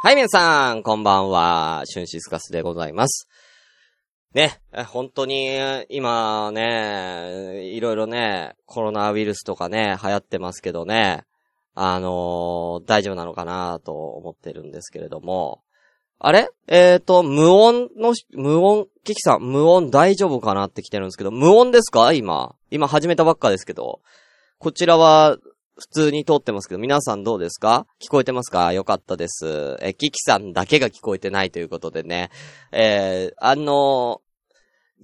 はい、皆さん、こんばんは。シュンシスカスでございます。ね、本当に、今ね、いろいろね、コロナウイルスとかね、流行ってますけどね、あのー大丈夫なのかなと思ってるんですけれども、あれ？えっ、ー、と、無音の、無音、キキさん、無音大丈夫かなって来てるんですけど、無音ですか？今。今始めたばっかですけど。こちらは、普通に通ってますけど、皆さんどうですか？聞こえてますか？よかったです。え、キキさんだけが聞こえてないということでね。えー、あのー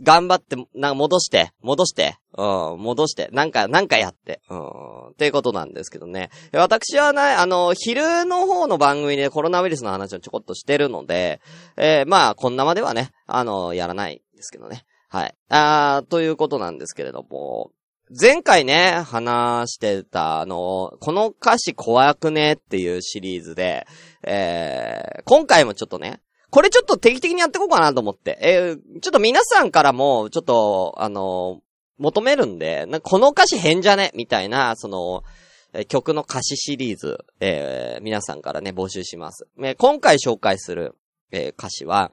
頑張って、な戻して、戻して、うん、戻して、なんか、なんかやって、うん、っていうことなんですけどね。私はね、あの、昼の方の番組でコロナウイルスの話をちょこっとしてるので、えー、まあ、こんなまではね、あの、やらないですけどね。はい。あー、ということなんですけれども、前回ね、話してた、あの、この歌詞怖くねっていうシリーズで、えー、今回もちょっとね、これちょっと定期的にやっていこうかなと思って、えー、ちょっと皆さんからも、ちょっと、あの、求めるんで、なんかこの歌詞変じゃねみたいな、その、曲の歌詞シリーズ、えー、皆さんからね、募集します。えー今回紹介する、えー歌詞は、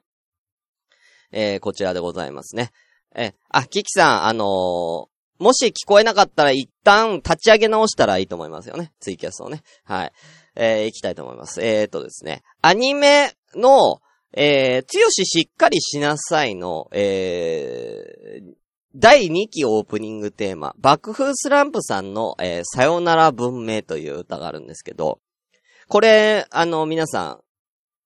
えーこちらでございますね。えーあ、キキさん、あのもし聞こえなかったら一旦立ち上げ直したらいいと思いますよね。ツイキャスをね。はい。えー、行きたいと思います。えーとですね。アニメの、えー、つよししっかりしなさいの、えー、第2期オープニングテーマ、爆風スランプさんの、えー、さよなら文明という歌があるんですけど、これ、あの、皆さ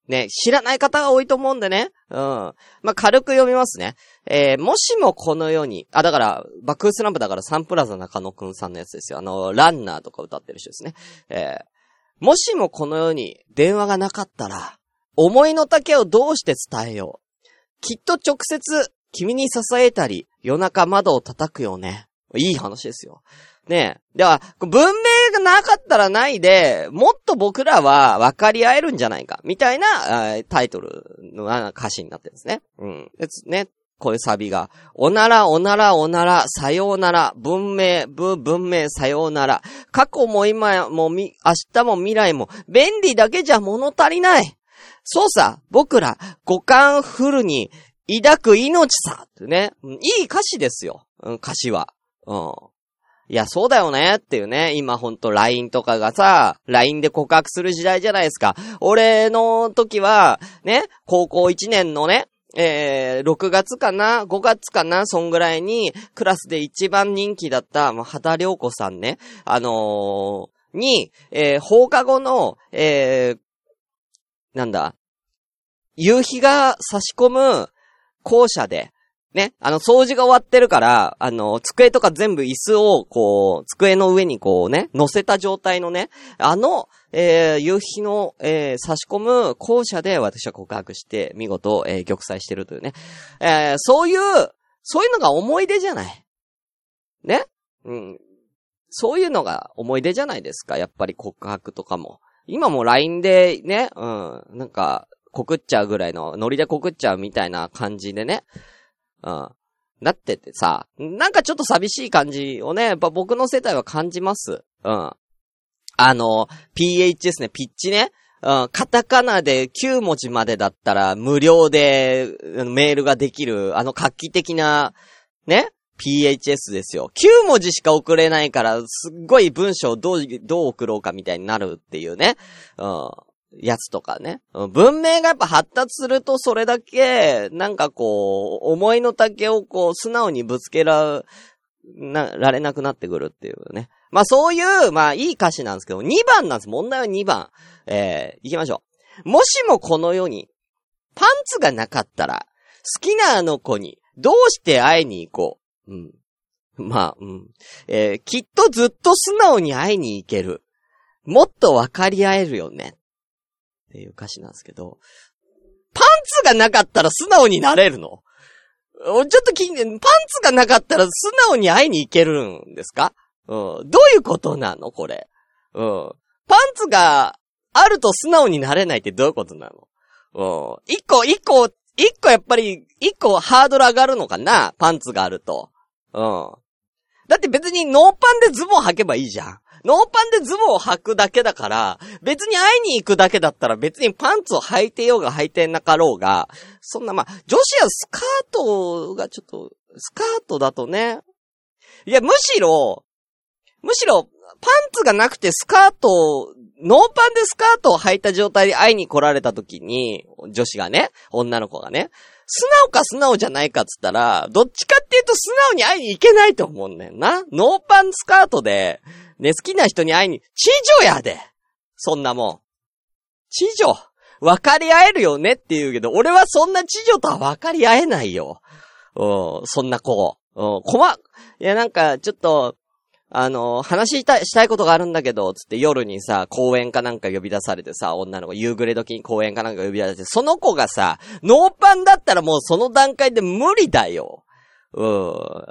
ん、ね、知らない方が多いと思うんでね。うん。まあ、軽く読みますね。えー、もしもこの世に、あ、だから、爆風スランプだからサンプラザ中野くんさんのやつですよ。あの、ランナーとか歌ってる人ですね。えー、もしもこの世に電話がなかったら、思いの丈をどうして伝えよう。きっと直接君に支えたり、夜中窓を叩くよね。いい話ですよ。ねえ。では、文明がなかったらないで、もっと僕らは分かり合えるんじゃないか、みたいなタイトルの歌詞になってるんですね。うん。ですね。こういうサビが、おなら、おなら、おなら、さようなら、文明、ぶ、文明、さようなら。過去も今もみ、明日も未来も、便利だけじゃ物足りない。そうさ、僕ら、五感フルに抱く命さってね。いい歌詞ですよ。うん、歌詞は。うん。いや、そうだよねっていうね。今ほんと LINE とかがさ、LINE で告白する時代じゃないですか。俺の時は、ね、高校1年のね、えー、6月かな ?5 月かなそんぐらいに、クラスで一番人気だった、まあ、畑良子さんね。あのーに、えー、放課後の、えー、なんだ、夕日が差し込む校舎で、ね、あの、掃除が終わってるから、あの、机とか全部椅子を、こう、机の上にこうね、乗せた状態のね、あの、えー、夕日の、えー、差し込む校舎で私は告白して、見事、えー、玉砕してるというね。えー、そういう、そういうのが思い出じゃない。ねうん。そういうのが思い出じゃないですか。やっぱり告白とかも。今も LINE でね、うん、なんか、告っちゃうぐらいの、ノリで告っちゃうみたいな感じでね。うん。なっててさ、なんかちょっと寂しい感じをね、やっぱ僕の世代は感じます。うん。あの、PHS ね、ピッチね。うん、カタカナで9文字までだったら無料でメールができる、あの画期的な、ね ?PHS ですよ。9文字しか送れないから、すっごい文章をどう、どう送ろうかみたいになるっていうね。うん。やつとかね。文明がやっぱ発達するとそれだけ、なんかこう、思いの丈をこう、素直にぶつけら、な、られなくなってくるっていうね。まあそういう、まあいい歌詞なんですけど、2番なんです。問題は2番。えー、行きましょう。もしもこの世に、パンツがなかったら、好きなあの子に、どうして会いに行こう。うん。まあ、うん。えー、きっとずっと素直に会いに行ける。もっと分かり合えるよね。っていう歌詞なんですけど、パンツがなかったら素直になれるの？ちょっと気に、パンツがなかったら素直に会いに行けるんですか？うん。どういうことなの？これ。うん。パンツがあると素直になれないってどういうことなの？うん。一個、一個、一個やっぱり、一個ハードル上がるのかな？パンツがあると。うん。だって別にノーパンでズボン履けばいいじゃん。ノーパンでズボンを履くだけだから、別に会いに行くだけだったら別にパンツを履いてようが履いてなかろうが、そんなまあ、女子はスカートがちょっと、スカートだとね。いや、むしろ、むしろ、パンツがなくてスカートを、ノーパンでスカートを履いた状態で会いに来られた時に、女子がね、女の子がね、素直か素直じゃないかっつったら、どっちかっていうと素直に会いに行けないと思うんだよな。ノーパンスカートで、ね、好きな人に会いに、知女やでそんなもん。知女分かり合えるよねって言うけど、俺はそんな知女とは分かり合えないよ。うん、そんな子。うん、こま、いやなんか、ちょっと、あの、話したい、したいことがあるんだけど、つって夜にさ、公園かなんか呼び出されてさ、女の子、夕暮れ時に公園かなんか呼び出されて、その子がさ、ノーパンだったらもうその段階で無理だよ。うん。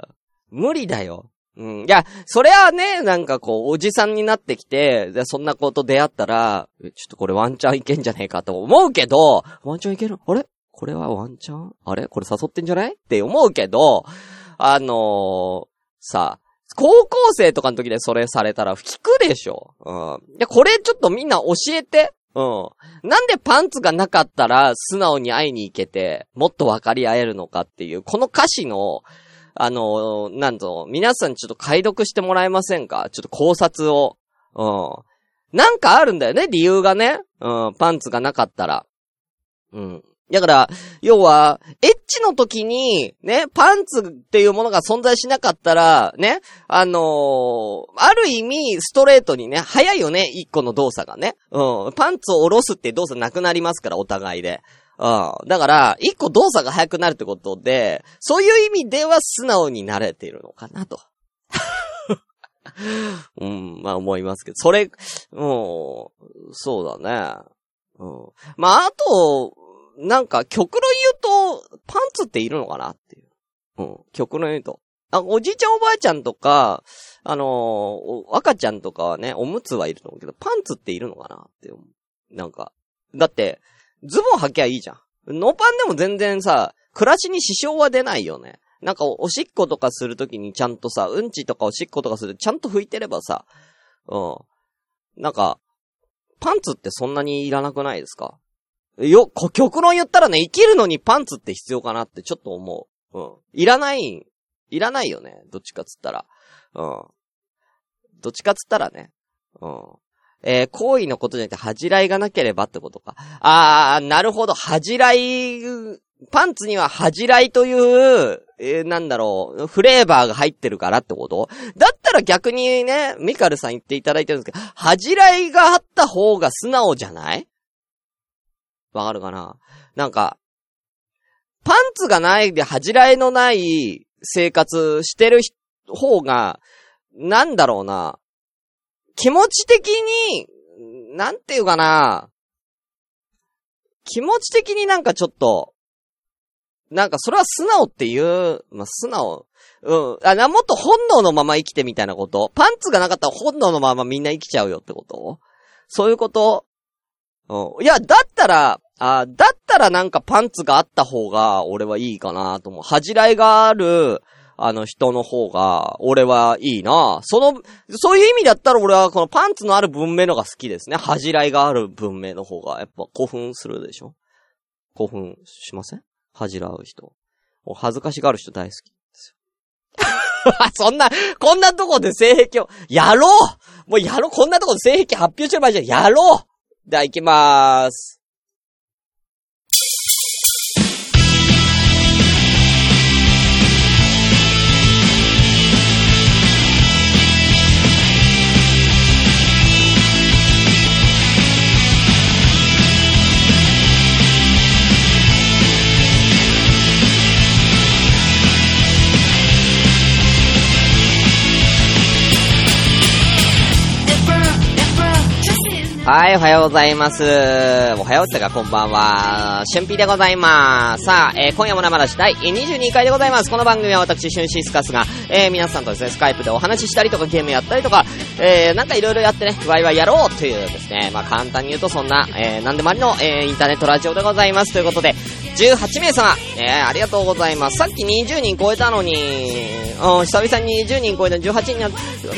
無理だよ。うん。いや、それはね、なんかこう、おじさんになってきて、で、そんな子と出会ったら、ちょっとこれワンチャンいけんじゃねえかと思うけど、ワンチャンいける？あれ？これはワンチャン？あれ？これ誘ってんじゃない？って思うけど、あのー、さ、高校生とかの時でそれされたら聞くでしょ。うん。で、これちょっとみんな教えて。うん。なんでパンツがなかったら素直に会いに行けて、もっと分かり合えるのかっていう、この歌詞の、あの、なんと、皆さんちょっと解読してもらえませんか？ちょっと考察を。うん。なんかあるんだよね、理由がね。うん、パンツがなかったら。うん。だから、要は、エッチの時に、ね、パンツっていうものが存在しなかったら、ね、あのー、ある意味、ストレートにね、早いよね、一個の動作がね。うん。パンツを下ろすって動作なくなりますから、お互いで。うん。だから、一個動作が早くなるってことで、そういう意味では素直になれているのかなと。うん、まあ思いますけど、それ、もう、そうだね。うん。まあ、あと、なんか、極論言うと、パンツっているのかなっていう。うん。極論言うと。あ、おじいちゃんおばあちゃんとか、あのー、赤ちゃんとかはね、おむつはいると思うけど、パンツっているのかなって思う。なんか。だって、ズボン履きゃいいじゃん。ノーパンでも全然さ、暮らしに支障は出ないよね。なんかお、しっことかするときにちゃんとさ、うんちとかおしっことかするちゃんと拭いてればさ、うん。なんか、パンツってそんなにいらなくないですか？よ、極論言ったらね、生きるのにパンツって必要かなってちょっと思う。うん。いらない、いらないよね。どっちかっつったら。うん。どっちかっつったらね。うん。えー、行為のことじゃなくて恥じらいがなければってことか。あー、なるほど。恥じらい、パンツには恥じらいという、えー、なんだろう、フレーバーが入ってるからってこと？だったら逆にね、ミカルさん言っていただいてるんですけど、恥じらいがあった方が素直じゃない？わかるかな？なんか、パンツがないで恥じらいのない生活してる方が、なんだろうな？気持ち的に、なんていうかな？気持ち的になんかちょっと、なんかそれは素直っていう、まあ、素直。うん。あ、な、もっと本能のまま生きてみたいなこと？パンツがなかったら本能のままみんな生きちゃうよってこと？そういうこと？うん。いや、だったら、あだったらなんかパンツがあった方が俺はいいかなと思う。恥じらいがある、あの人の方が俺はいいなその、そういう意味だったら俺はこのパンツのある文明のが好きですね。恥じらいがある文明の方がやっぱ興奮するでしょ？興奮しません？恥じらう人。恥ずかしがる人大好きですよ。そんな、こんなとこで性癖を、やろうもうやろうこんなとこで性癖発表してる場合じゃ、やろうでは行きまーす。はい、おはようございます。おはようってか、こんばんは。春ーでございます。さあ、えー、今夜も生出し第22回でございます。この番組は私、春シスカスが、えー、皆さんとですね、スカイプでお話ししたりとか、ゲームやったりとか、えー、なんかいろいろやってね、ワイワイやろうというですね、まあ簡単に言うとそんな、えー、なんでもありの、えー、インターネットラジオでございます。ということで、18名様、えー、ありがとうございます。さっき20人超えたのに、うん、久々に20人超えた18人にな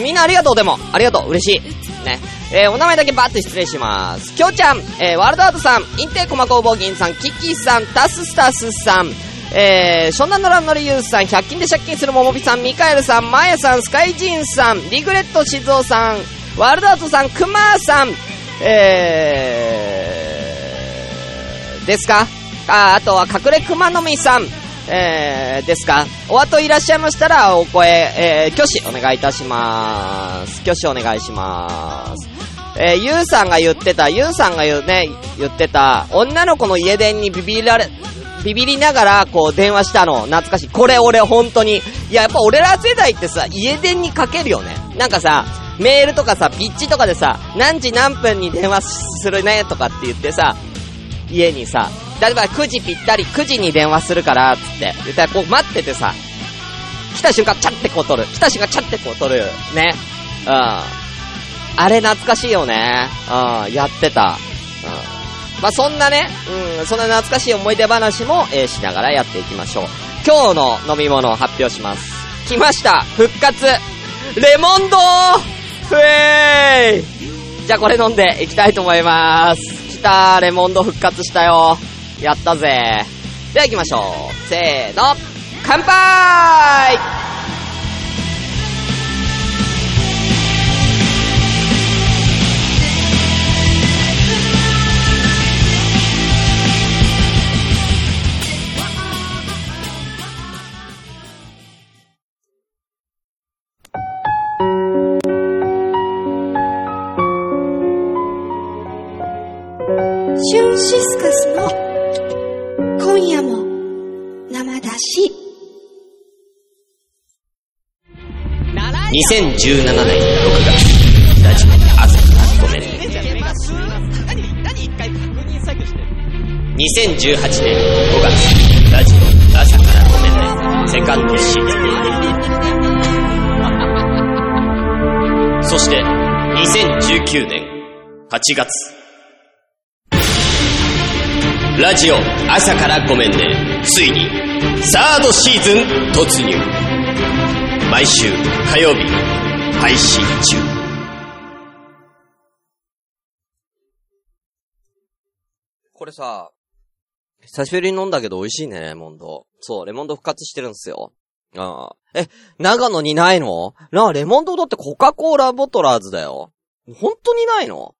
みんなありがとうでも、ありがとう、嬉しい。ね。えー、お名前だけバッて失礼します。きょうちゃん、えー、ワールドアートさん、インテーコマ工房銀さん、キキさん、タススタスさん、えー、湘南のランノリユースさん、100均で借金するももぴさん、ミカエルさん、マヤさん、スカイジンさん、リグレット静雄さん、ワールドアートさん、クマーさん、えー、ですか？あ、あとは隠れ熊のみさん、えー、ですか？お後いらっしゃいましたら、お声、えー、挙手お願いいたします。挙手お願いします。えー、ゆうさんが言ってた、ゆうさんが言うね、言ってた、女の子の家電にビビられ、ビビりながら、こう、電話したの、懐かしい。これ俺、本当に。いや、やっぱ俺ら世代ってさ、家電にかけるよね。なんかさ、メールとかさ、ピッチとかでさ、何時何分に電話するね、とかって言ってさ、家にさ、例えば9時ぴったり、9時に電話するから、つって。言ったらこう待っててさ、来た瞬間、チャってこう取る。来た瞬間、チャってこう取る。ね。うん。あれ懐かしいよね。うん、やってた。うん。まあ、そんなね、うん、そんな懐かしい思い出話も、えー、しながらやっていきましょう。今日の飲み物を発表します。来ました復活レモンドふえーいじゃあこれ飲んでいきたいと思います。来たレモンド復活したよ。やったぜ。では行きましょう。せーの、乾杯2017年6月。ラジオ朝からごめんね。2018年5月。ラジオ朝からごめんねセカンドシーズンそして2019年8月。ラジオ朝からごめんね。ついに、サードシーズン突入。毎週火曜日、配信中。これさ、久しぶりに飲んだけど美味しいね、レモンド。そう、レモンド復活してるんですよ。ああ。え、長野にないの？なあ、レモンドだってコカ・コーラボトラーズだよ。本当にないの？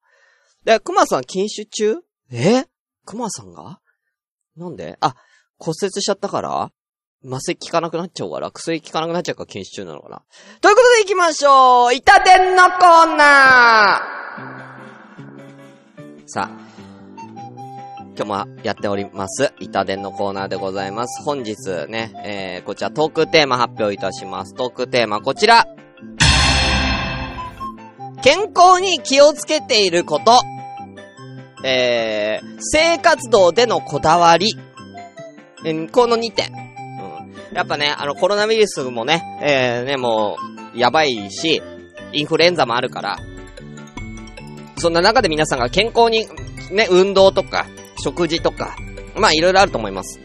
で、熊さん禁酒中？え？熊さんが？なんで？あ、骨折しちゃったから？麻酔効かなくなっちゃうから、薬効かなくなっちゃうから禁止中なのかなということで行きましょう板伝のコーナーさあ、今日もやっております、板伝のコーナーでございます。本日ね、えー、こちらトークテーマ発表いたします。トークテーマこちら健康に気をつけていることえー、生活道でのこだわり。えー、この2点。やっぱね、あの、コロナウイルスもね、えー、ね、もう、やばいし、インフルエンザもあるから、そんな中で皆さんが健康に、ね、運動とか、食事とか、まあ、いろいろあると思います。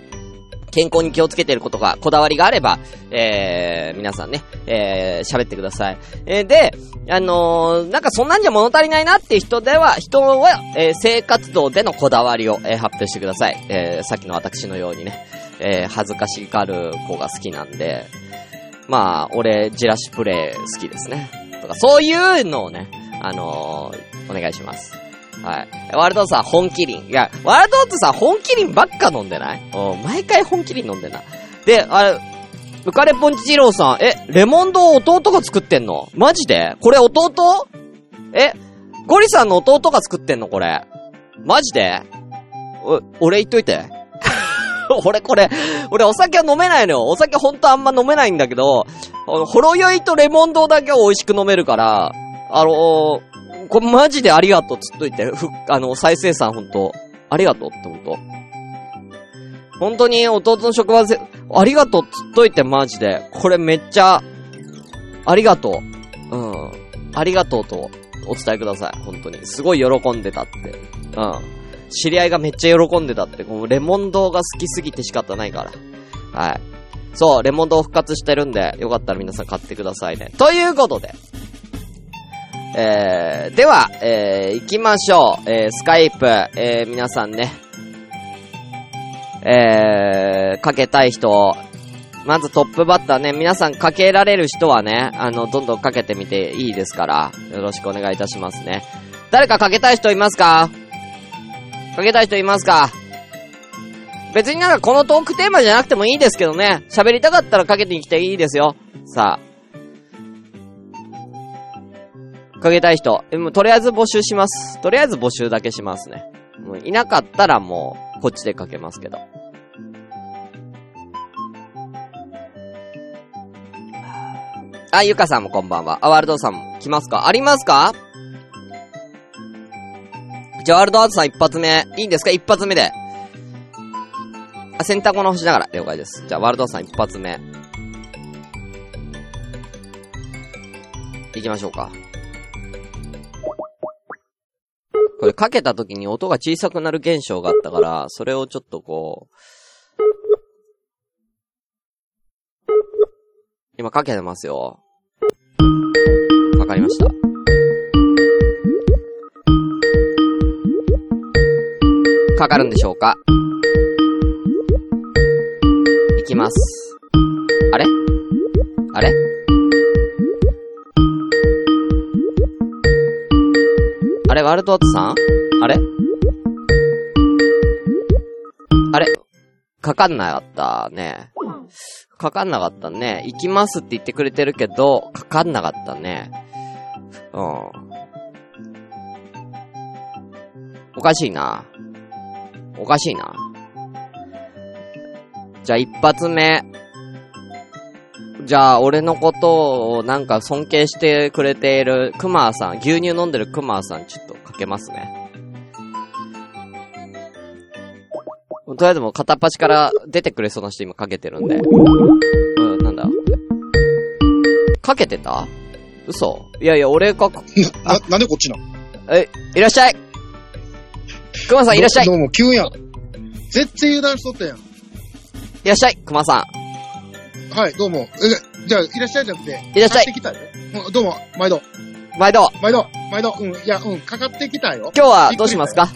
健康に気をつけてることが、こだわりがあれば、えー、皆さんね、えー、喋ってください。えー、で、あのー、なんかそんなんじゃ物足りないなっていう人では、人は、えー、生活道でのこだわりを、えー、発表してください。えー、さっきの私のようにね、えー、恥ずかしがる子が好きなんで、まあ、俺、ジラシプレイ好きですね。とか、そういうのをね、あのー、お願いします。はい。ワールドさん、本麒麟。いや、ワールドってさ、本麒麟ばっか飲んでない？うん、毎回本麒麟飲んでない。で、あれ、浮かれぽんち二郎さん、え、レモンド弟が作ってんの？マジで？これ弟？え、ゴリさんの弟が作ってんのこれ？マジで？お、俺言っといて。俺これ、俺お酒は飲めないのよ。お酒ほんとあんま飲めないんだけど、ほろ酔いとレモンドだけを美味しく飲めるから、あのー、これマジでありがとうつっといて、ふ、あの、再生産ほんと、ありがとうってほんと。本当に弟の職場で、ありがとうつっといてマジで。これめっちゃ、ありがとう。うん。ありがとうとお伝えください。本当に。すごい喜んでたって。うん。知り合いがめっちゃ喜んでたって。このレモン堂が好きすぎて仕方ないから。はい。そう、レモン堂復活してるんで、よかったら皆さん買ってくださいね。ということで。えー、では、えー、行きましょう。えー、スカイプ、えー、皆さんね。えー、かけたい人、まずトップバッターね、皆さんかけられる人はね、あの、どんどんかけてみていいですから、よろしくお願いいたしますね。誰かかけたい人いますか？かけたい人いますか？別になんかこのトークテーマじゃなくてもいいですけどね、喋りたかったらかけてきていいですよ。さあ。かけたい人。もとりあえず募集します。とりあえず募集だけしますね。もういなかったらもう、こっちでかけますけど。あ、ゆかさんもこんばんは。あ、ワールドさんも来ますか？ありますか？じゃあ、ワールドアートさん一発目。いいんですか？一発目で。あ、センターコの星ながら。了解です。じゃあ、ワールドアートさん一発目。行きましょうか。これかけた時に音が小さくなる現象があったから、それをちょっとこう、今かけてますよ。わかりました？かかるんでしょうか？いきます。あれ？あれ？あれワルトートさん？あれ？あれ？かかんなかったね。かかんなかったね。行きますって言ってくれてるけど、かかんなかったね。うん。おかしいな。おかしいな。じゃあ一発目。じゃあ、俺のことをなんか尊敬してくれているクマーさん、牛乳飲んでるクマーさん、ちょっとかけますね。とりあえずもう片っ端から出てくれそうな人今かけてるんで。うん、なんだ？かけてた？嘘いやいや、俺か、な、なんでこっちなの？え、いらっしゃいクマさんいらっしゃいいどうも、急やん。絶対油断しとったやん。らっしゃいクマさん。はい、どうも。え、じゃあ、いらっしゃいじゃなくて、いらっしゃいてきたよ。うんどうも、毎度。毎度、毎度、毎度。うん、いや、うん、かかってきたよ。今日はどうしますか？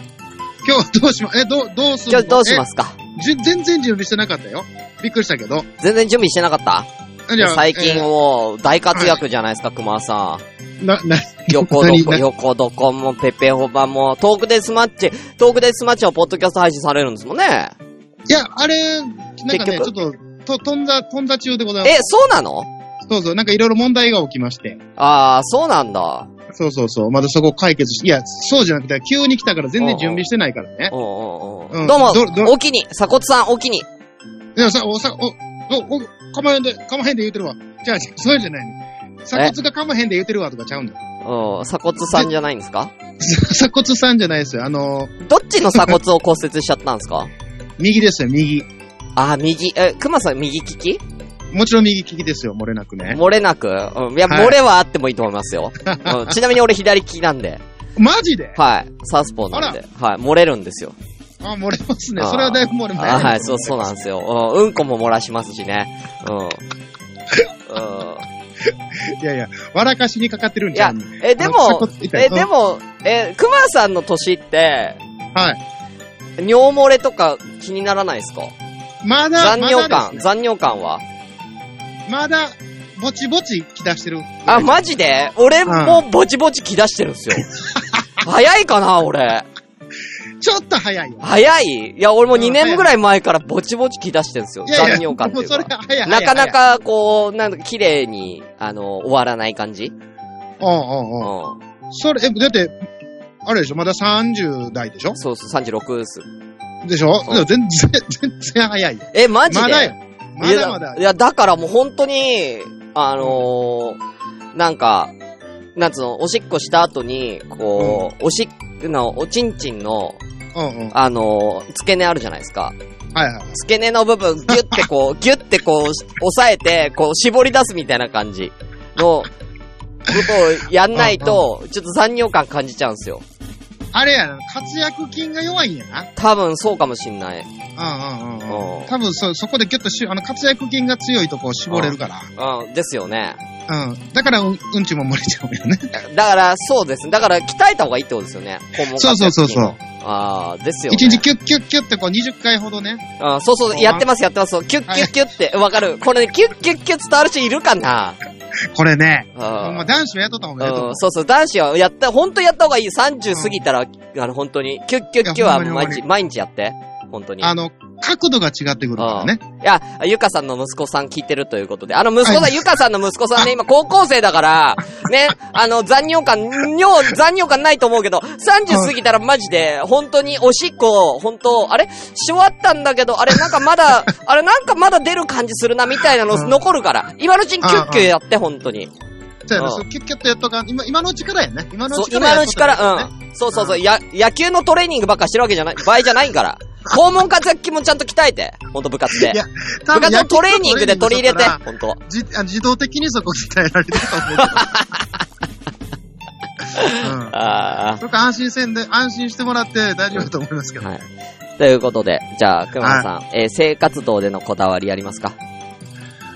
今日どうしま、え、どう、どうすんの？今日どうしますか？えじゅ全然準備してなかったよ。びっくりしたけど。全然準備してなかった？最近えもう大活躍じゃないですか、熊さん。ーな、な、横どこ、横どこも、ペペホバも、トークデスマッチ、トークデスマッチはポッドキャスト配信されるんですもんね。いや、あれ、なんかね、結ちょっと、と、飛んだ、飛んだ中でございます。え、そうなの？そうそう、なんかいろいろ問題が起きまして。ああ、そうなんだ。そうそうそう、まだそこ解決し、いや、そうじゃなくて、急に来たから全然準備してないからね。うんうんうん。うんどうもおきに、鎖骨さん、おきに。いや、さ、お、さ、お、お、お、かまへんで、かまへんで言うてるわ。じゃあ、そうじゃないの。鎖骨がかまへんで言うてるわとかちゃうんだ。うん、鎖骨さんじゃないんですか？鎖骨さんじゃないですよ。あの、どっちの鎖骨を骨折しちゃったんですか？右ですよ、右。あー、右、え、熊さん右利き？もちろん右利きですよ、漏れなくね。漏れなく？うん、いや、はい漏れはあってもいいと思いますよ。うん、ちなみに俺左利きなんで。マジで？はい。サウスポーなんで。はい。漏れるんですよ。あ、漏れますね。それはだいぶ漏れます。あはい、そう、そうなんですよ。うん、うんこも漏らしますしね。うん。うん。いやいや、笑かしにかかってるんいやちゃうの、え、でも、え、でも、え、熊さんの年って、はい。尿漏れとか気にならないですか？まだ、残尿感、ね残尿感は？まだ、ぼちぼち来出してる。あ、マジで？俺もぼちぼち気出してるんですよ。早いかな、俺。ちょっと早いよ。早い？いや、俺もうん2年ぐらい前からぼちぼち気出してるんですよ。いやいや残尿感っていうもうそれか。は早い。なかな。か、こう、なんだか綺麗に、あの、終わらない感じ？うんうんうん。うん。それ、え、だって、あれでしょ？まだ30代でしょ？そうそう、36です。でしょ？全然、全然早いよ。え、マジで？まだよ。まだまだい。や、だからもう本当に、あのー、なんか、なんつうの、おしっこした後に、こう、おしっの、おちんちんの、うんうん。あのー、付け根あるじゃないですか。はいはい。付け根の部分、ギュってこう、ギュってこう、押さえて、こう、絞り出すみたいな感じ。の、ことをやんないと、ちょっと残尿感感じちゃうんですよ。あれやな、活躍筋が弱いんやな。多分そうかもしんない。うんうんうんうんうん。多分そ、そこでギュッとし、あの、活躍筋が強いとこを絞れるから。うん、ですよね。うん。だから、うん、うんちも漏れちゃうよね。だから、そうです。だから、鍛えた方がいいってことですよね。肛門そうそうそうそう。ああ、ですよね。一日キュッキュッキュッってこう20回ほどね。あそうそう、やってます、やってます。キュッキュッキュッって、わかる。これね、キュッキュッキュッ伝わる人いるかな？これね、うんほんま男子はやっとった方がいいと思ううん、。そうそう、男子はやった、本当やった方がいい。30過ぎたら、あの、本当に、キュッキュッキュはいやほんまに毎日、毎日やって。本当に。あの、角度が違ってくるからね。いや、ゆかさんの息子さん聞いてるということで。あの息子さん、はいゆかさんの息子さんね、今高校生だから、ね、あの、残尿感、尿、残尿感ないと思うけど、30過ぎたらマジで、本当におしっこ、本当あれ？し終わったんだけど、あれなんかまだ、あれなんかまだ出る感じするな、みたいなのうん残るから。今のうちにキュッキュやって、本当に。そうやな、うキュッキュッとやっとかん、今、今のうちからやね。今のそうう、ちから今のうちから、うん。そうそうそう、や、野球のトレーニングばっかしてるわけじゃない、場合じゃないから。肛門活躍筋もちゃんと鍛えて、ほんと部活でい。や部活のトレーニングで取り入れてほんと。じあ自動的にそこ鍛えられてると思うけど。うん。ああ。そこ安心せんで、安心してもらって大丈夫だと思いますけど。はい。ということで、じゃあ、熊野さん、えー生活動でのこだわりありますか？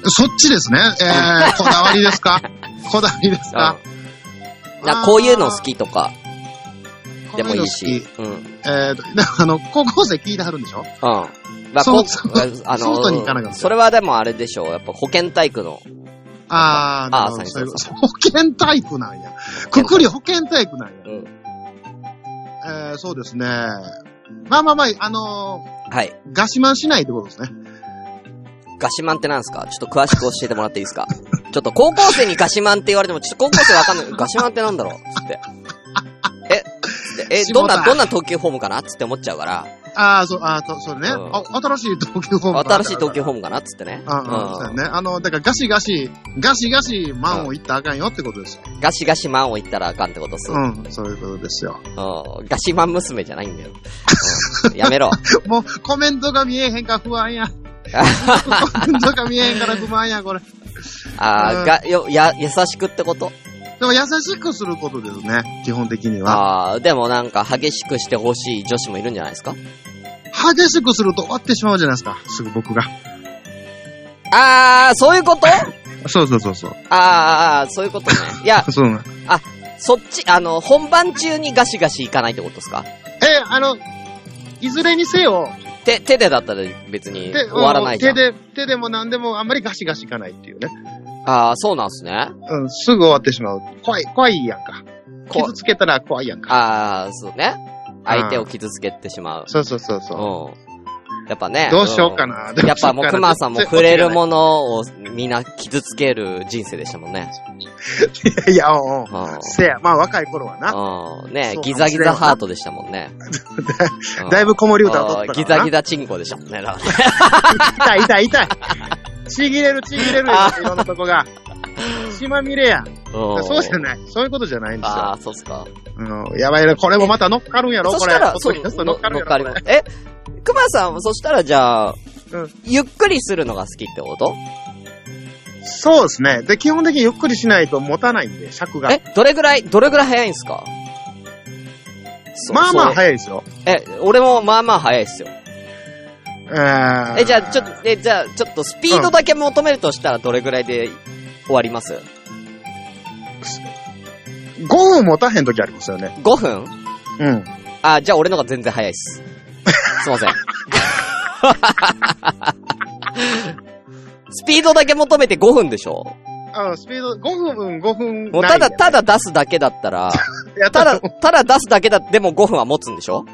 そっちですね。えー、こだわりですか？こだわりですか？うんなこういうの好きとかでもいいし。こうん。えーあの、高校生聞いてはるんでしょ？まあ、こうそうそうあの、外に行かなかったそれはでもあれでしょう。やっぱ保健体育の。あー、あーなるほどそう保健体育なんや。くくり保健体育なんや。うん。えー、そうですね。まあまあまあ、あのはい。ー、ガシマンしないってことですね。ガシマンってなんですか？ちょっと詳しく教えてもらっていいですか？ちょっと高校生にガシマンって言われても、ちょっと高校生わかんない。ガシマンってなんだろう？つって。えつって、え、どんな、どんな投球フォームかなつって思っちゃうから、あー、そう、あーと、それね。うんあ新しい投球フォーム。新しい投球フォームかなつってね。うんうん、そうやね。あの、だからガシガシ、ガシガシマンを言ったらあかんよってことですよ。ガシガシマンを言ったらあかんってことっす。うん、そういうことですよ。うんガシマン娘じゃないんだよ。うんやめろ。もう、コメントが見えへんから不安や。コメントが見えへんから不安や、これ。あーが、よ、や、優しくってことでも優しくすることですね、基本的には。ああ、でもなんか激しくしてほしい女子もいるんじゃないですか？激しくすると終わってしまうじゃないですか、すぐ僕が。ああ、そういうこと？あそうそうそうそう。あ、そういうことね。いや、そうなのそっち、あの、本番中にガシガシいかないってことですか？え、あの、いずれにせよ、手、手でだったら別に手終わらないじゃん。手で、手でも何でもあんまりガシガシいかないっていうね。ああ、そうなんすね。うん、すぐ終わってしまう。怖い、怖いやんか。こ傷つけたら怖いやんか。ああ、そうね。相手を傷つけてしまう。そうそうそうそう。うん。やっぱね。どうしようかな。うんやっぱもう熊さんも触れるもの。のをみんな傷つける人生でしたもんね。いや、うんうん。うん。せや、まあ若い頃はな。うん。ねそうギザギザハートでしたもんね。う んだいぶ子守歌を取ったからな。ギザギザチンコでしたもんね。だからね痛い痛い痛い。ちぎれるちぎれるよあいろんなとこが。血まみれや。うんそうじゃない。そういうことじゃないんですあよ。あ、そうっすか。うん。やばいな。これもまた乗っかるんやろ？これ。そしたら、乗のっかるやろ？え、熊さん、そしたらじゃあ、うんゆっくりするのが好きってこと？そうですね。で、基本的にゆっくりしないと持たないんで、尺が。え、どれぐらい、どれぐらい早いんすか？そまあまあ早いですよ。え、俺もまあまあ早いっすよ。えじゃあ、ちょっと、え、じゃあ、ちょっとスピードだけ求めるとしたらどれぐらいで終わります？5分持たへん時ありますよね。?5 分？うん。あ、じゃあ俺の方が全然早いっす。すいません。スピードだけ求めて5分でしょ？あスピード、5分、5分もうただ、ただ出すだけだったら、だ、ただ、ただ出すだけだでも5分は持つんでしょ？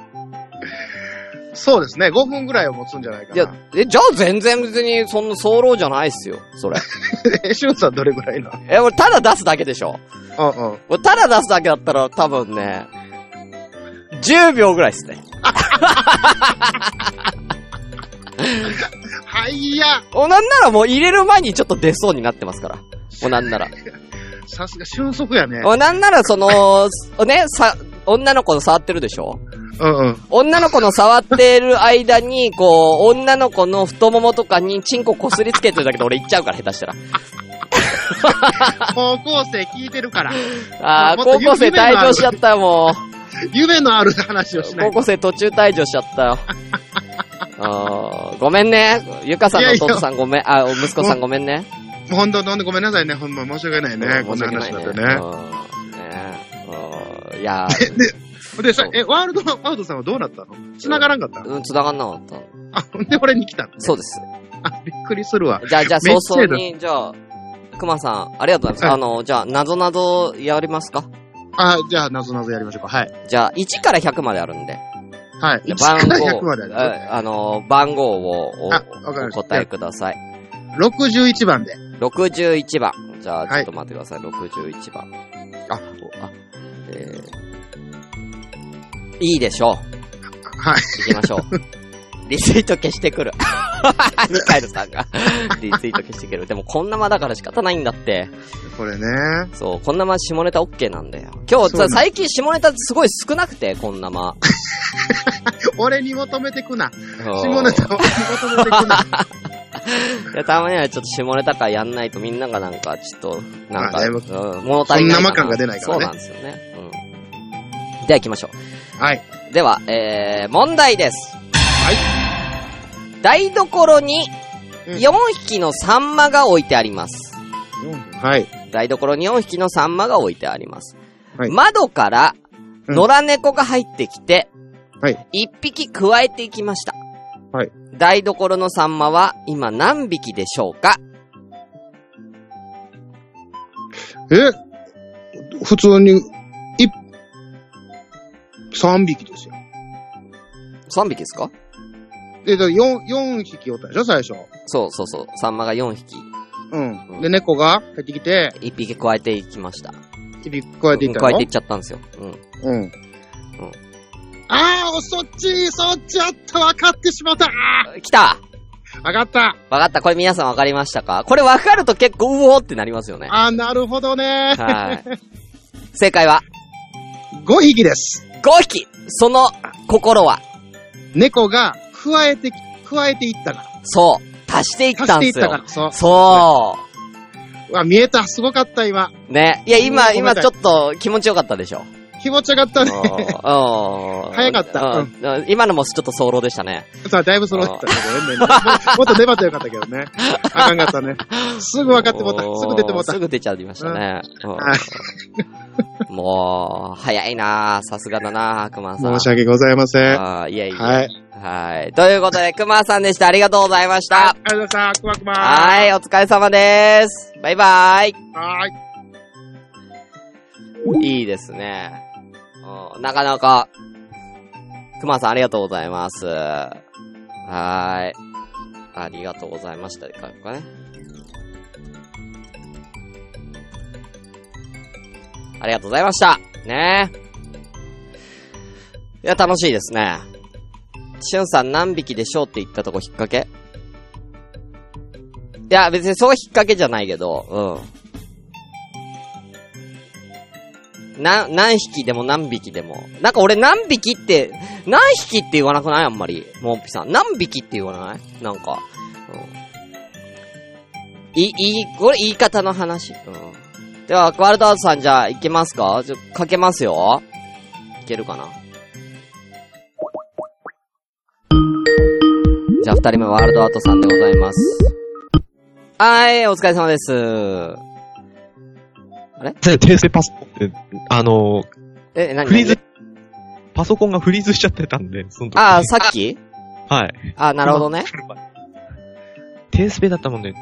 そうですね。5分ぐらいは持つんじゃないかいやな。、え、じゃあ全然別にそんな早漏じゃないっすよ、それ。え、シュンさんどれぐらいなえ、俺ただ出すだけでしょうんうん。俺ただ出すだけだったら多分ね、10秒ぐらいっすね。はいやお、なんならもう入れる前にちょっと出そうになってますから。もうなんなら。さすが俊足やね。お、なんならその、ね、さ、女の子の触ってるでしょ？うんうん。女の子の触ってる間に、こう、女の子の太ももとかにチンコこすりつけてるだけで俺行っちゃうから、下手したら。高校生聞いてるから。あー、もっと高校生退場しちゃったよ、も夢のある話をしう。ない高校生途中退場しちゃったよ。あーごめんね。ゆかさんの弟さんごめん、あ、お息子さんごめんね。ほんと、ほんとごめんなさいね。ほんま申し訳ないね。こんな話だってね。いやー、で、さえ、ワールドアウトさんはどうなったの？繋がらんかった？うん、繋がんなかった。あ、ほんで俺に来たの？そうです。あ、びっくりするわ。じゃあ、じゃあ、早々に、じゃあ、くまさん、ありがとうございます。はいあの、じゃあ、なぞなぞやりますか？あ、じゃあ、なぞなぞやりましょうか。はい。じゃあ、1から100まであるんで。はい。1じゃあから100まである。ああの、番号をおお答えください。61番で。61番。じゃあ、ちょはいっと待ってください。61番。あ、おあ、えー、いいでしょう。はい。行きましょう。リツイート消してくる。ミカエルさんがリツイート消してくる。でも、こんな間だから仕方ないんだって。これね。そう、こんな間下ネタ OK なんだよ。今日、最近下ネタすごい少なくて、こんな間。俺に求めてくな。下ネタを求めてくな。いや、たまにはちょっと下ネタ会やんないとみんながなんか、ちょっと、なんか、まあねうん、物足りないかな。そんな間感が出ないからねそうなんですよね。うん。では行きましょはい。う。では、えー、問題です。はい。台所にうん4匹のサンマが置いてあります。はい。台所に4匹のサンマが置いてあります。はい窓から、うん野良猫が入ってきて、はい。1匹加えていきました。はい。台所のサンマは今何匹でしょうか？え？普通に、い、3匹ですよ。?3 匹ですか？で、だ4、四匹おったでしょ、最初。そうそうそう。サンマが4匹。うん。で、猫が入ってきて、1匹加えていきました。1匹加えていったの？加えていっちゃったんですよ。うん。うん。ああ、そっち、そっちあった、分かってしまった。あ来たー分かった。わかった。これ皆さんわかりましたか？これわかると結構、うおーってなりますよね。あーなるほどね。はい。正解は、5匹です。5匹その心は、猫が加えてき、加えていったから。そう。足していっ足たんですよ。していったから。そう。そうわ、見えた。すごかった、今。う。ね。いや、今、うん今ちょっと気持ちよかったでしょ。気持ちよかったね。早かった今のもちょっと早漏でしたね。さあ、だいぶ揃ってたけどね。ももっと粘ってよかったけどね。あかんかったね。すぐ分かってもうた。すぐ出てもうたす。ぐ出ちゃいましたね。う もう、早いなさすがだな熊さん。申し訳ございません。いえいえ。い。はい。ということで、熊さんでした。ありがとうございました。ありがとうございました。くまくま。はい、お疲れ様です。バイバイ。はい。いいですね。なかなか、熊さんありがとうございます。はーい。ありがとうございました。かかね。ありがとうございました。ねえいや、楽しいですね。しゅんさん何匹でしょうって言ったとこ引っ掛け？いや、別にそう引っ掛けじゃないけど、うん。な、何匹でも何匹でも。なんか俺何匹って、何匹って言わなくない？あんまり。もんぴさん。何匹って言わない？なんか。うん。い、いい、これ言い方の話。うん。では、ワールドアウトさんじゃあ、いけますか？ちょ、かけますよ。いけるかな？じゃあ、二人目ワールドアウトさんでございます。はい、お疲れ様です。で、訂正パソコンって、あの、え、何？フリーズ、パソコンがフリーズしちゃってたんで、その時ああ、さっき？はい。あなるほどね。訂正だったもんで、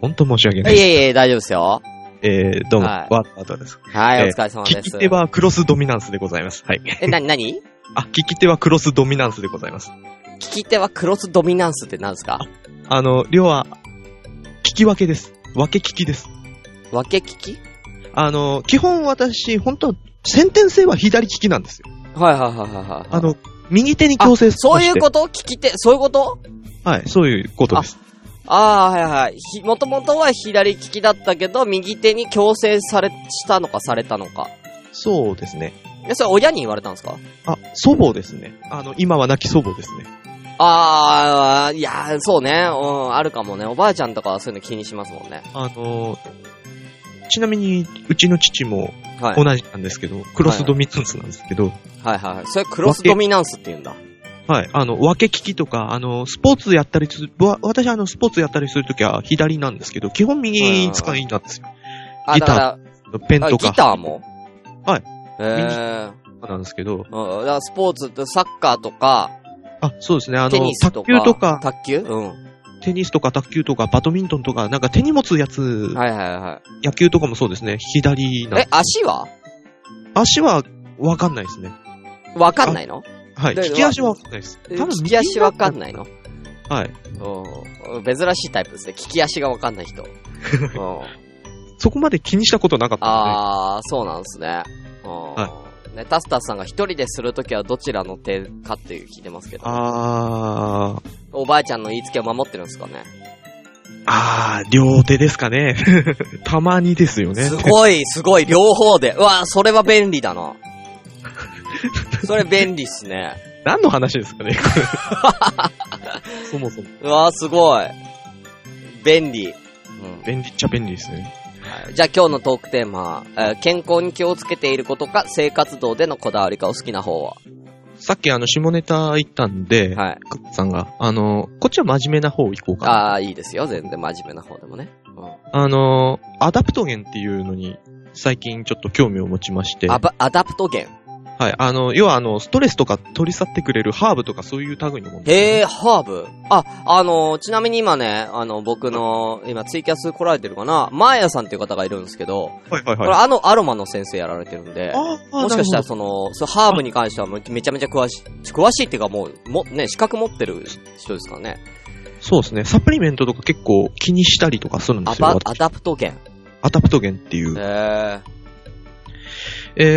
本当申し訳ないいです。えいえ、大丈夫ですよ。えー、どうも、はいワートです。はい、おえー疲れ様です。利き手はクロスドミナンスでございます。はい。え、なになにあ、利き手はクロスドミナンスでございます。利き手はクロスドミナンスって何ですか？あの、要は、聞き分けです。分け聞きです。分け聞き？あの、基本私、本当先天性は左利きなんですよ。はいはいはいはいはい。あの、右手に強制あそういうこと？と聞き手、そういうこと？とはい、そういうことです。ああ、はいはい。ひ、もともとは左利きだったけど、右手に強制され、したのかされたのか。そうですね。え、それ親に言われたんですか？あ、祖母ですね。あの、今は亡き祖母ですね。ああ、いやー、そうね。うん、あるかもね。おばあちゃんとかはそういうの気にしますもんね。あの、ちなみに、うちの父もはい。同じなんですけど、クロスドミナンスなんですけど、はいはいはい。それクロスドミナンスって言うんだ。はい。あの、分け利きとか、あの、スポーツやったりする、わ私あの、スポーツやったりするときは左なんですけど、基本右使いなんですよ。あ、ギターだから、あギペンとか。ターも？はい。えー。なんですけど、うん、だからスポーツってサッカーとか、あ、そうですね、あのテニ、スと卓か。球とか、卓球？うん。テニスとか卓球とか、バドミントンとか、なんか手に持つやつ、はいはいは野球とかもそうですね、左な。え、足は？足はわかんないですね。わかんないの？はい。で利き足はわかんないです。え利き足わかんないの？はい。うん。珍しいタイプですね。利き足がわかんない人。うん。そこまで気にしたことなかったのあー、そうなんですね。うん。はね、タスタスさんが一人でするときはどちらの手かっていう聞いてますけど。あー、おばあちゃんの言いつけを守ってるんですかね。あー、両手ですかね。たまにですよね。すごい、すごい、両方で。うわそれは便利だな。それ便利っすね。何の話ですかね、これ そもそも。うわすごい。便利。うん便利っちゃ便利ですね。はいじゃあ今日のトークテーマ、えー健康に気をつけていることか、性活動でのこだわりか、お好きな方は。さっきあの、下ネタ言ったんで、はい。クックさんが、あの、こっちは真面目な方行こうかな。ああ、いいですよ。全然真面目な方でもね。うんあの、アダプトゲンっていうのに、最近ちょっと興味を持ちまして、アダプトゲン？はい。あの、要はあの、ストレスとか取り去ってくれるハーブとかそういう類のもの。へえ、ハーブ？あ、あの、ちなみに今ね、あの、僕の、今ツイキャス来られてるかな、マーヤさんっていう方がいるんですけど、はいはいこれはい。あのアロマの先生やられてるんで、ああ、もしかしたらその、そうハーブに関してはめめちゃめちゃ詳しい、詳しいっていうかもう、も、ね、資格持ってる人ですからね。そうですね。サプリメントとか結構気にしたりとかするんですよ。アダプトゲン。アダプトゲンっていう。へえ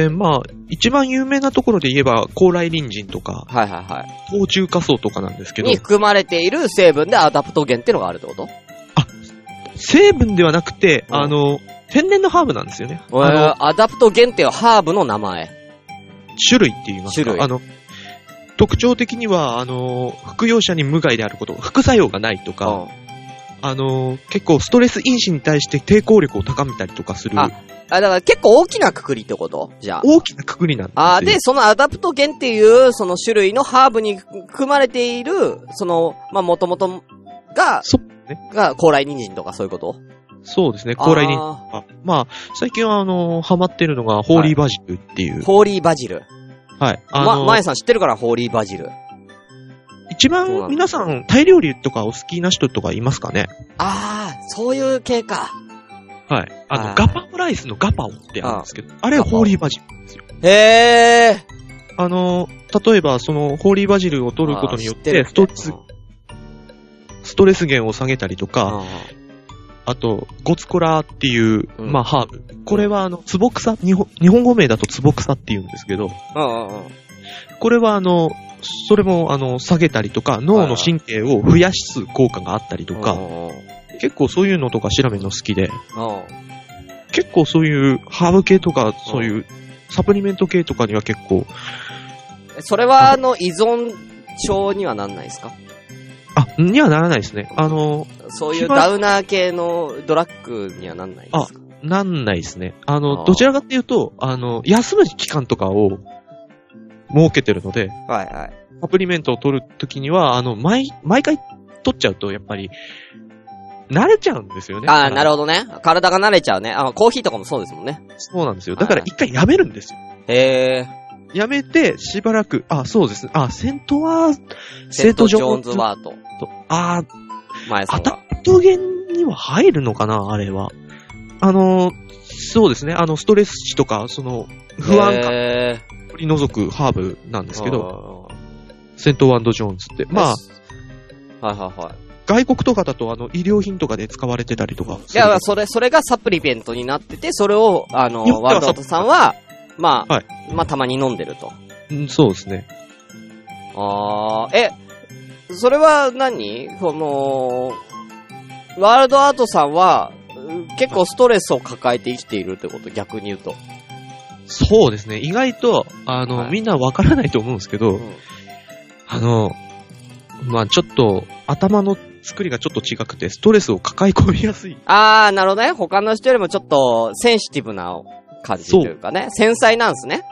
ー、まあ、一番有名なところで言えば、高麗人参とか、ー。はいはいはい。冬虫夏草とかなんですけどに、含まれている成分でアダプトゲンってのがあるってこと？成分ではなくて、うんあの、天然のハーブなんですよね。えーあの、アダプトゲンってハーブの名前。種類って言いますか。種類あの、特徴的には、あの、服用者に無害であること、副作用がないとか、うんあの、結構ストレス因子に対して抵抗力を高めたりとかする、ああ、だから結構大きなくくりってこと？じゃあ。大きなくくりなんですよ。あーで、そのアダプトゲンっていう、その種類のハーブに含まれている、その、まあ、もともとが、そうね。が、高麗人参とかそういうこと？そうですね、高麗に。ああまあ、最近はあの、ハマってるのが、ホーリーバジルっていう。ーホーリーバジル。はい。あま、の、まえさん知ってるから、ホーリーバジル。一番皆さん、タイ料理とかお好きな人とかいますかね？あー、そういう系か。はい。あの、ガパオライスのガパオってあるんですけど、あれはホーリーバジルなんですよ。へー。あの、例えば、その、ホーリーバジルを取ることによって、ストレス、ストレス源を下げたりとか、うんあと、ゴツコラっていう、うんまあ、ハーブ。これは、あの、ツボクサ、日本、語名だとツボクサって言うんですけど。これは、あの、それも、あの、下げたりとか、脳の神経を増やす効果があったりとか、結構そういうのとか調べるの好きで、うん結構そういうハーブ系とか、そういうサプリメント系とかには結構、それは、あの、依存症にはなんないですか？あ、にはならないですね。あの、そういうダウナー系のドラッグにはなんないですか？なんないですね。ああの、ーどちらかっていうと、あの、休む期間とかを設けてるので、はいはい。サプリメントを取るときには、あの、毎、毎回取っちゃうと、やっぱり、慣れちゃうんですよね。ああ、なるほほどね。体が慣れちゃうね。あコーヒーとかもそうですもんね。ど。そうなんですよ。だから一回やめるんですよ。へえ。やめて、しばらく、あ、そうですね。あ、セントは、セント・ジョーンズ・ワート。と、あア前さんが。タトゲンには入るのかなあれは。あの、そうですね。あの、ストレス値とか、その、不安感取り除くハーブなんですけど、ど。セントワンド・ジョーンズって。まあ、あ。はいはいはい。外国とかだと、あの、医療品とかで使われてたりとか。いや、それ、それがサプリメントになってて、それを、あのワールドアートさんは、まあ、はいまあ、たまに飲んでると。うんそうですね。あー、え、それは何？その、ワールドアートさんは、うん結構ストレスを抱えて生きているってこと逆に言うと。そうですね。意外と、あの、はいみんなわからないと思うんですけど、うんあの、まあちょっと、頭の作りがちょっと違くて、ストレスを抱え込みやすい。あー、なるほどね。他の人よりもちょっとセンシティブな感じというかね。繊細なんですね。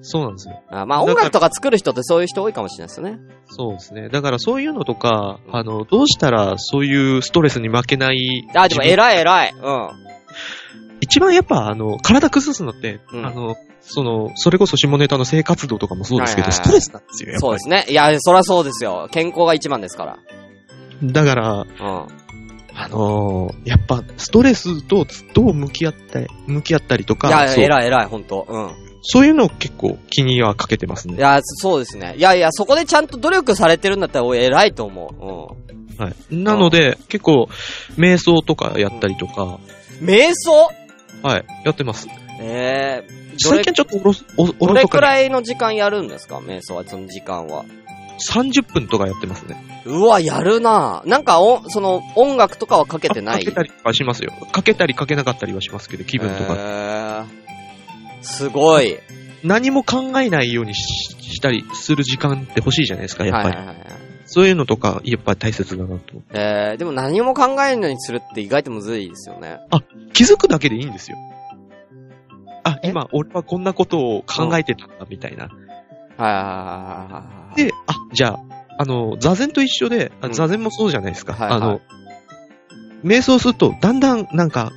そうなんですよ。あまあ音楽とか作る人ってそういう人多いかもしれないですよね。そうですね。だからそういうのとか、あの、どうしたらそういうストレスに負けない。あ、でも偉い偉い。うん。一番やっぱ、あの、体崩すのって、うんあの、その、それこそ下ネタの性活動とかもそうですけど、はいはいはいストレスなんですよ、やっそうですね。いや、そりゃそうですよ。健康が一番ですから。だから、うん。あのーやっぱ、ストレスとどう向き合ったり、向き合ったりとか、いや、そう偉い偉い、ほんと。うん。そういうのを結構気にはかけてますね。いや、そうですね。いやいや、そこでちゃんと努力されてるんだったら、俺偉いと思はい。なので、結構、瞑想とかやったりとか、う。うん。瞑想？はい、やってます。ええー、最近、ちょっとおろす、お、おどれくらいの時間やるんですか？瞑想は、その時間は。30分とかやってますね。うわ、やるななんか、お、その、音楽とかはかけてない？あかけたりはしますよ。かけたりかけなかったりはしますけど、気分とか。えー、すごい。何も考えないようにししたりする時間って欲しいじゃないですか、やっぱり。はいはいはいはい。そういうのとか、やっぱり大切だなと。えー、でも何も考えないようにするって意外とむずいですよね。気づくだけでいいんですよ。あ、え？今、俺はこんなことを考えてたんだ、みたいな。はいはいはいはい。で、あ、じゃあ、あの、座禅と一緒で、あうん座禅もそうじゃないですか。はいはいあの、瞑想すると、だんだん、なんか、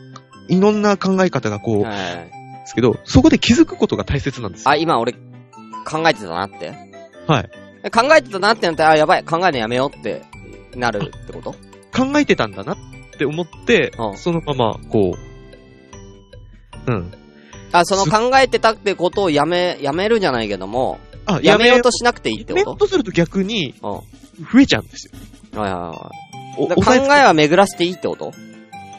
いろんな考え方がこう、はいですけど、そこで気づくことが大切なんですよ。あ、今俺、考えてたなって。はい。え考えてたなってなったら、あ、やばい、考えるのやめようってなるってこと？考えてたんだなって思ってう、んそのまま、こう、うん。あ、その考えてたってことをやめ、やめるじゃないけども、あ、やめようとしなくていいってやめようことすると逆に、増えちゃうんですよ。いはいはおい。だから考えは巡らしていいってこと？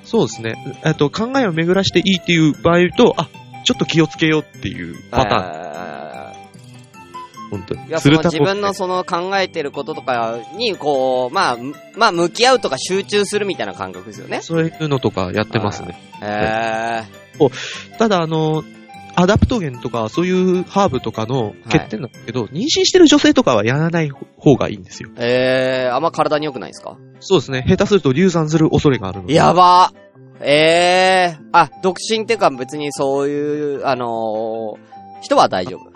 そうですね。えっと、考えを巡らしていいっていう場合と、あ、ちょっと気をつけようっていうパターン。本当に。いや、その自分のその考えてることとかに、こう、まあ、むまあ、向き合うとか集中するみたいな感覚ですよね。そういうのとかやってますね。へただ、あの、アダプトゲンとか、そういうハーブとかの欠点なんだけど、妊娠してる女性とかはやらない方がいいんですよ。ー。えー、あんま体に良くないですか？そうですね。下手すると流産する恐れがあるので。やばえー。あ、独身っていうか別にそういう、あのー、人は大丈夫。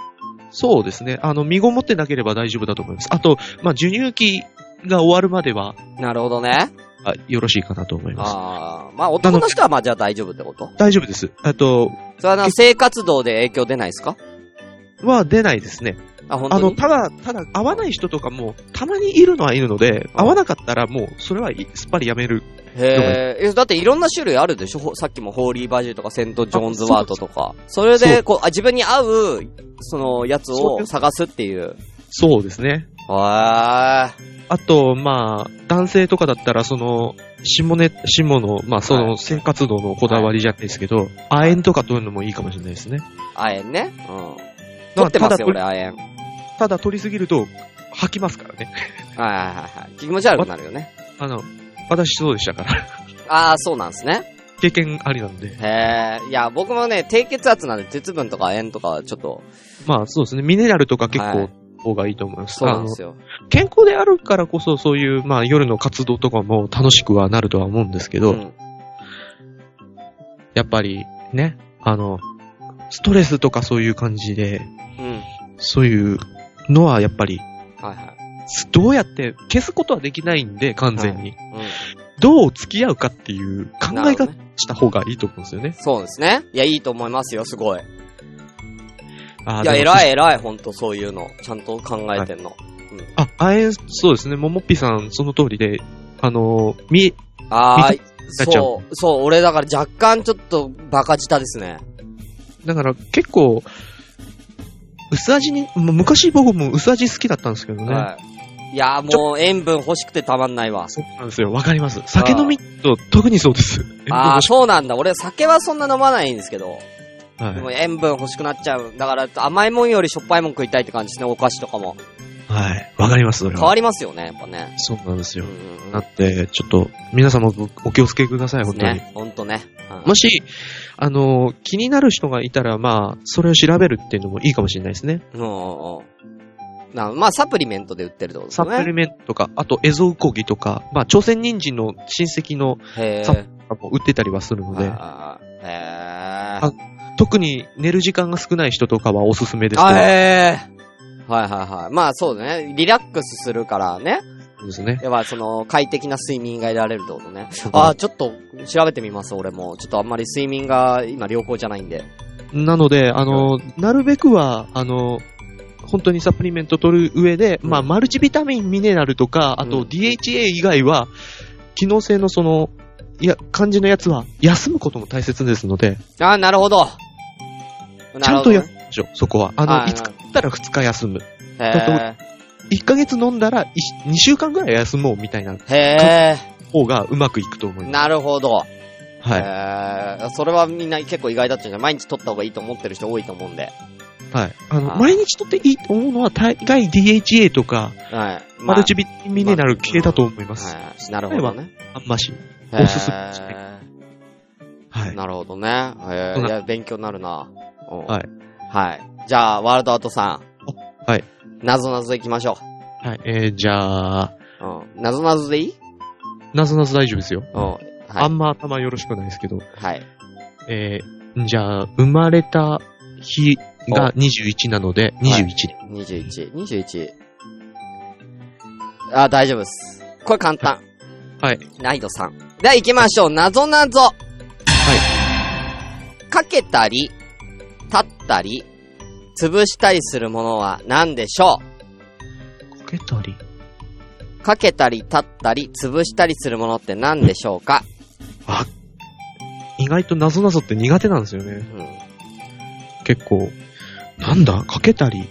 そうですね。あの、身ごもってなければ大丈夫だと思います。あと、まあ、授乳期が終わるまでは、なるほどね。あよろしいかなと思います。あー。まあ、男の人はまあじゃあ大丈夫ってこと？大丈夫です。あと、それはあの、性活動で影響出ないですか？は出ないですね。あ、本当あの、にただ、ただ、合わない人とかも、たまにいるのはいるので、あ合わなかったらもう、それはいすっぱりやめる。へえ、だっていろんな種類あるでしょ？ほさっきもホーリーバジルとかセントジョーンズワートとか。それで、こう、あ自分に合う、その、やつを探すっていう。そうですね。へー。あと、まあ、男性とかだったら、その、下ね、下の、まあ、そはいの、性活動のこだわりじゃないですけど、亜鉛とか取るのもいいかもしれないですね。亜鉛ね。うん。まあ取ってますよ、俺、亜鉛。ただ、取りすぎると、吐きますからね。はいはいはいはい。気持ち悪くなるよね。あの、私そうでしたから。ああ、そうなんですね。経験ありなんで。へえ。いや、僕もね、低血圧なんで鉄分とか亜鉛とかはちょっと、まあ、そうですね。ミネラルとか結構はい、方がいいと思います。そうなんですよ。健康であるからこそ、そういう、まあ、夜の活動とかも楽しくはなるとは思うんですけど、うん。やっぱり、ね、あの、ストレスとかそういう感じで、うん。そういうのはやっぱり、はいはい。どうやって消すことはできないんで、完全に。うん。どう付き合うかっていう考え方なるほどねした方がいいと思うんですよね。そうですね。いや、いいと思いますよ、すごい。あいや、偉い。い偉い、ほんと、そういうの。ちゃんと考えてんの。あ、あえん、そうですね。ももっぴさん、その通りで、あのー、み、ああ見、なっちゃうそう、そう、俺だから若干ちょっとバカ舌ですね。だから結構、薄味に、昔僕も薄味好きだったんですけどね。はい。いや、もう塩分欲しくてたまんないわ。そうなんですよ。わかります。酒飲みと特にそうです。ああ、そうなんだ。俺酒はそんな飲まないんですけど、はでも塩分欲しくなっちゃう。だから甘いもんよりしょっぱいもん食いたいって感じですね、お菓子とかも。い。はい。わかります、それは。変わりますよね、やっぱね。そうなんですよ。なって、ちょっと、皆さんもお気をつけください、本当に。ね、ほんとね。うんもし、あの、気になる人がいたら、まあ、それを調べるっていうのもいいかもしれないですね。うんなまあ、サプリメントで売ってるってことですサね。プリメントとか、あとエゾウコギとか、まあ、朝鮮人参の親戚のへサプリも売ってたりはするので、へあ特に寝る時間が少ない人とかはおすすめですー。あ、ね。へー。はいはいはい。まあそうだね。リラックスするからね。そうですね。やっぱその、快適な睡眠が得られるってことね。ああ、ちょっと調べてみます、俺も。ちょっとあんまり睡眠が今良好じゃないんで。なので、あの、なるべくは、あの、本当にサプリメント取る上で、うんまあ、マルチビタミン、ミネラルとか、あとうん DHA 以外は、機能性のその、いや、感じのやつは、休むことも大切ですので、ああ、なるほど。ちゃんとやなるるでしょ、そこは。あの、はい5日飲んだら2日休む。ほどね1ヶ月飲んだら2週間ぐらい休もうみたいなへ方がうまくいくと思いえ。ます。なるほど。はい。それはみんな結構意外だったんじゃない毎日取った方がいいと思ってる人多いと思うんで。はい。あの、毎日取っていいと思うのは、大概 DHA とか、はい。マルチビタミネラル系だと思います。はい。なるほどね。あんまし。おすすめしないはい。なるほどね。え。いや、勉強になるな。うんはい。はい。じゃあ、ワールドアートさん。はい。なぞなぞ行きましょはい。えー、じゃあ、う。うん。なぞなぞでいい？なぞなぞ大丈夫ですよ。うん。はい。あんま頭よろしくないですけど。はい。えー、じゃあ、生まれた日が21なので、21で。21。21。あ、大丈夫です。これ簡単。はい。難易度3。では行きましょう。なぞなぞ。はい。かけたり、立ったり、潰したりするものは何でしょかけたり。うかけたり、立ったり、潰したりするものって何でしょうか？あ、意外となぞなぞって苦手なんですよね。うん。うん。結構。なんだ？かけたり？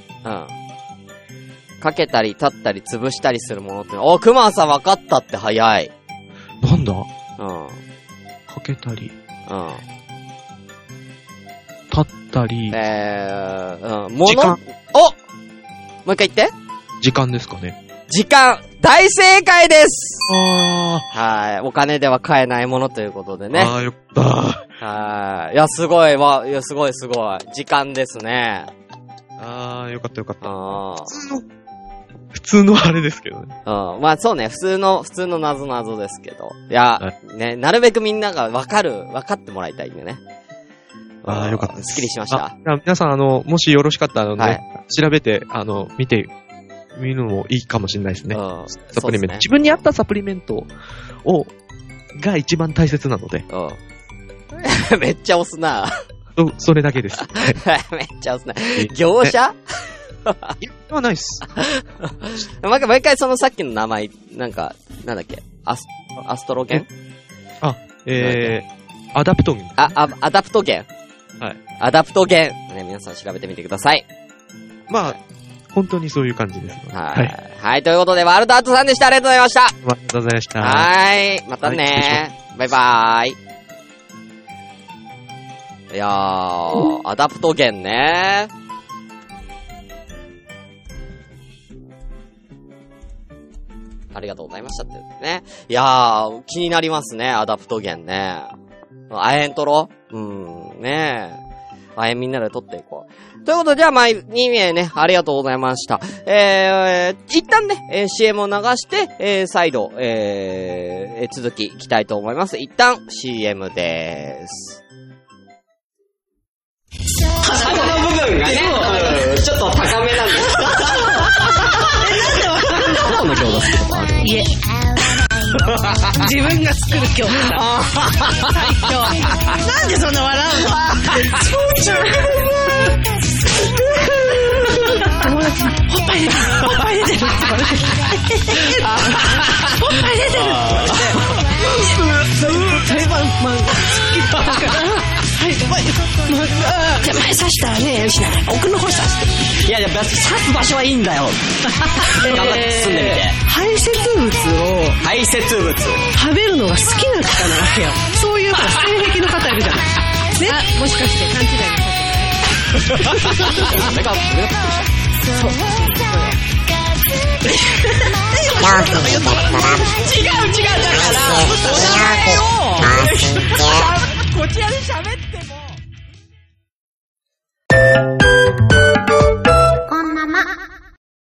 かけたり、立ったり、潰したりするものって。お、熊さん分かったって早い。なんだ？うん。うん。かけたり。立ったり。えー、うん。もの、おもう一回言って。時間ですかね。時間、大正解ですあはい。お金では買えないものということでー。ね。あーよかった。はい。いや、すごいわ。いや、すごいすごい。時間ですね。よかったよかった。うん。普通の、普通のあれですけどね。うん。まあそうね、普通の、普通の謎謎ですけど。いや、はね、なるべくみんながわかる、わかってもらいたいんでね。あーよかったですすっきりしました。あじゃあ皆さん、あの、もしよろしかったら、ね、はい調べて、あの、見て、見るのもいいかもしれないですね。うん。サプリメント。自分に合ったサプリメントを、が一番大切なので、うん。めっちゃ押すな。そそれだけです。めっちゃ押すな。業者？いや、ないっす。毎回、毎回そのさっきの名前、なんか、なんだっけ？アス、アストロゲン？え？ー、アダプトゲン。あ、あ、アダプトゲンはい。アダプトゲン。ね、皆さん調べてみてください。まあ、本当にそういう感じです。はい。はい。はい、ということで、ワールドアートさんでした。ありがとうございました。まあありがとうございました。はい。またねバイバーイ。いやー、アダプトゲンねありがとうございましたってね。いやー、気になりますね、アダプトゲンね。亜鉛とろ？うん、ねえ。亜鉛みんなで摂っていこう。ということで、じゃあ、まあ、2名ね、ありがとうございました。えー、一旦ね、えー CM を流して、えー、再度、えー続きいきたいと思います。一旦 CM でーす。鼻の部分がね、ちょっと高めなんです。どこの餃子好きとかあるいえ。自分が作る今日なんでそんな笑うの友達に、おっぱい出てる、おっぱい出てるって言われて。おっぱい出てるって言われて。好きだから、はい、まあ、手前刺したらね、よしな、奥の方刺して。いやいや、刺す場所はいいんだよ。頑張って進んでみて。排泄物を排泄物。食べるのが好きな方なわけよ。そういう性癖の方いるじゃない。ね、もしかして勘違いなさって俺が、俺がびっくりした。そう。よく見てたら、違う違うだから、お名前を